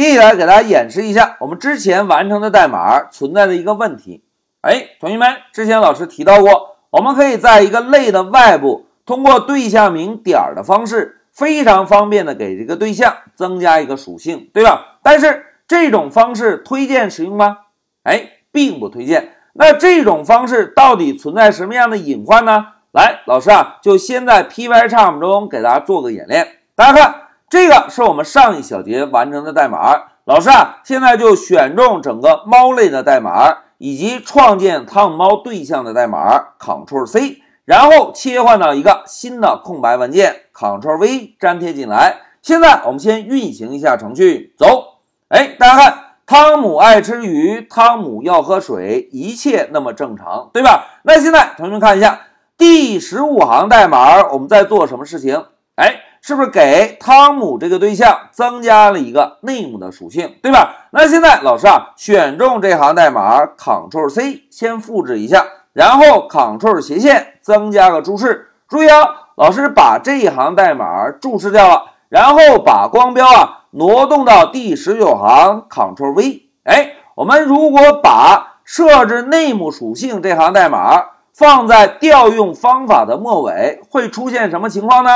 接下来给大家演示一下我们之前完成的代码存在的一个问题。哎，同学们，之前老师提到过，我们可以在一个类的外部，通过对象名点儿的方式，非常方便的给这个对象增加一个属性，对吧？但是这种方式推荐使用吗？哎，并不推荐。那这种方式到底存在什么样的隐患呢？来，老师啊，就先在 Pycharm 中给大家做个演练。大家看，这个是我们上一小节完成的代码。老师啊，现在就选中整个猫类的代码，以及创建汤姆猫对象的代码，Ctrl C，然后切换到一个新的空白文件，Ctrl V 粘贴进来。现在我们先运行一下程序，走。哎，大家看，汤姆爱吃鱼，汤姆要喝水，一切那么正常，对吧？那现在同学们看一下。第十五行代码，我们在做什么事情？哎，是不是给汤姆这个对象增加了一个 name 的属性，对吧？那现在老师啊，选中这行代码，Ctrl C 先复制一下，然后 Ctrl 斜线增加个注释。注意啊，老师把这一行代码注释掉了，然后把光标啊挪动到第十九行，Ctrl V。哎，我们如果把设置 name 属性这行代码。放在调用方法的末尾会出现什么情况呢？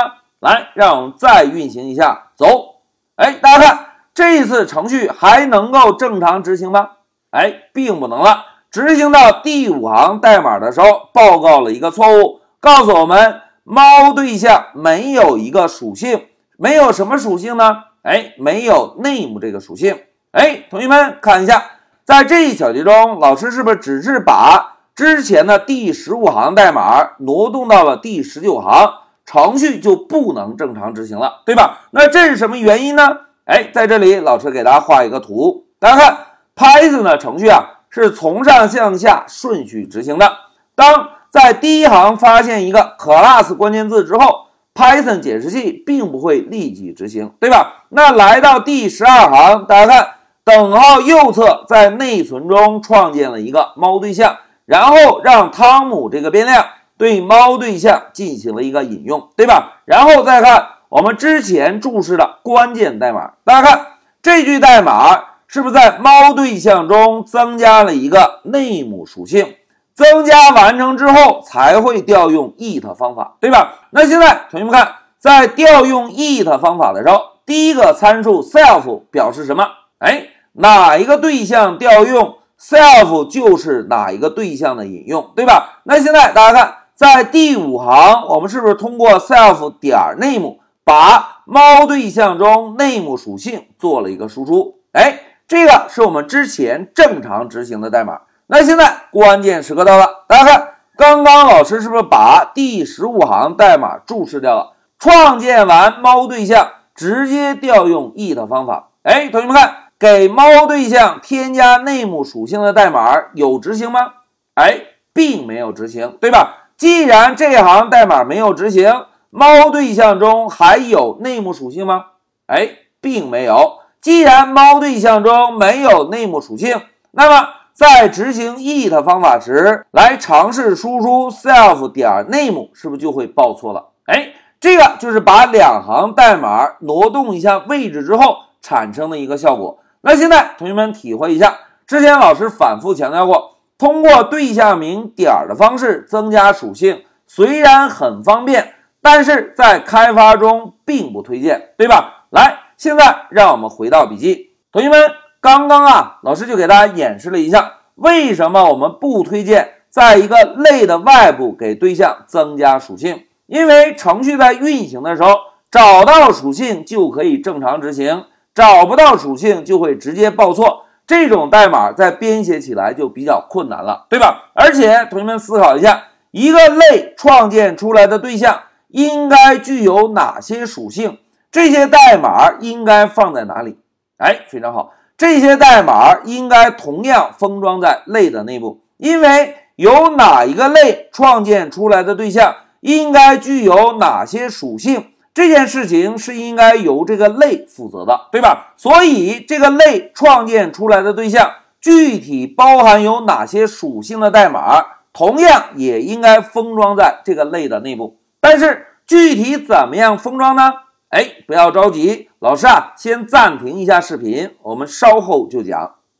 来，让我们再运行一下，走。哎，大家看，这一次程序还能够正常执行吗？哎，并不能了。执行到第五行代码的时候，报告了一个错误，告诉我们猫对象没有一个属性，没有什么属性呢？哎，没有 name 这个属性。哎，同学们看一下，在这一小节中，老师是不是只是把？之前的第十五行代码挪动到了第十九行，程序就不能正常执行了，对吧？那这是什么原因呢？哎，在这里老师给大家画一个图，大家看，Python 的程序啊是从上向下顺序执行的。当在第一行发现一个 class 关键字之后，Python 解释器并不会立即执行，对吧？那来到第十二行，大家看，等号右侧在内存中创建了一个猫对象。然后让汤姆这个变量对猫对象进行了一个引用，对吧？然后再看我们之前注释的关键代码，大家看这句代码是不是在猫对象中增加了一个 name 属性？增加完成之后才会调用 it 方法，对吧？那现在同学们看，在调用 it 方法的时候，第一个参数 self 表示什么？哎，哪一个对象调用？self 就是哪一个对象的引用，对吧？那现在大家看，在第五行，我们是不是通过 self 点 name 把猫对象中 name 属性做了一个输出？哎，这个是我们之前正常执行的代码。那现在关键时刻到了，大家看，刚刚老师是不是把第十五行代码注释掉了？创建完猫对象，直接调用 it 方法。哎，同学们看。给猫对象添加 name 属性的代码有执行吗？哎，并没有执行，对吧？既然这行代码没有执行，猫对象中还有 name 属性吗？哎，并没有。既然猫对象中没有 name 属性，那么在执行 it 方法时，来尝试输出 self 点 name 是不是就会报错了？哎，这个就是把两行代码挪动一下位置之后产生的一个效果。那现在同学们体会一下，之前老师反复强调过，通过对象名点儿的方式增加属性，虽然很方便，但是在开发中并不推荐，对吧？来，现在让我们回到笔记，同学们，刚刚啊，老师就给大家演示了一下，为什么我们不推荐在一个类的外部给对象增加属性？因为程序在运行的时候，找到属性就可以正常执行。找不到属性就会直接报错，这种代码在编写起来就比较困难了，对吧？而且同学们思考一下，一个类创建出来的对象应该具有哪些属性？这些代码应该放在哪里？哎，非常好，这些代码应该同样封装在类的内部，因为有哪一个类创建出来的对象应该具有哪些属性？这件事情是应该由这个类负责的，对吧？所以这个类创建出来的对象具体包含有哪些属性的代码，同样也应该封装在这个类的内部。但是具体怎么样封装呢？哎，不要着急，老师啊，先暂停一下视频，我们稍后就讲。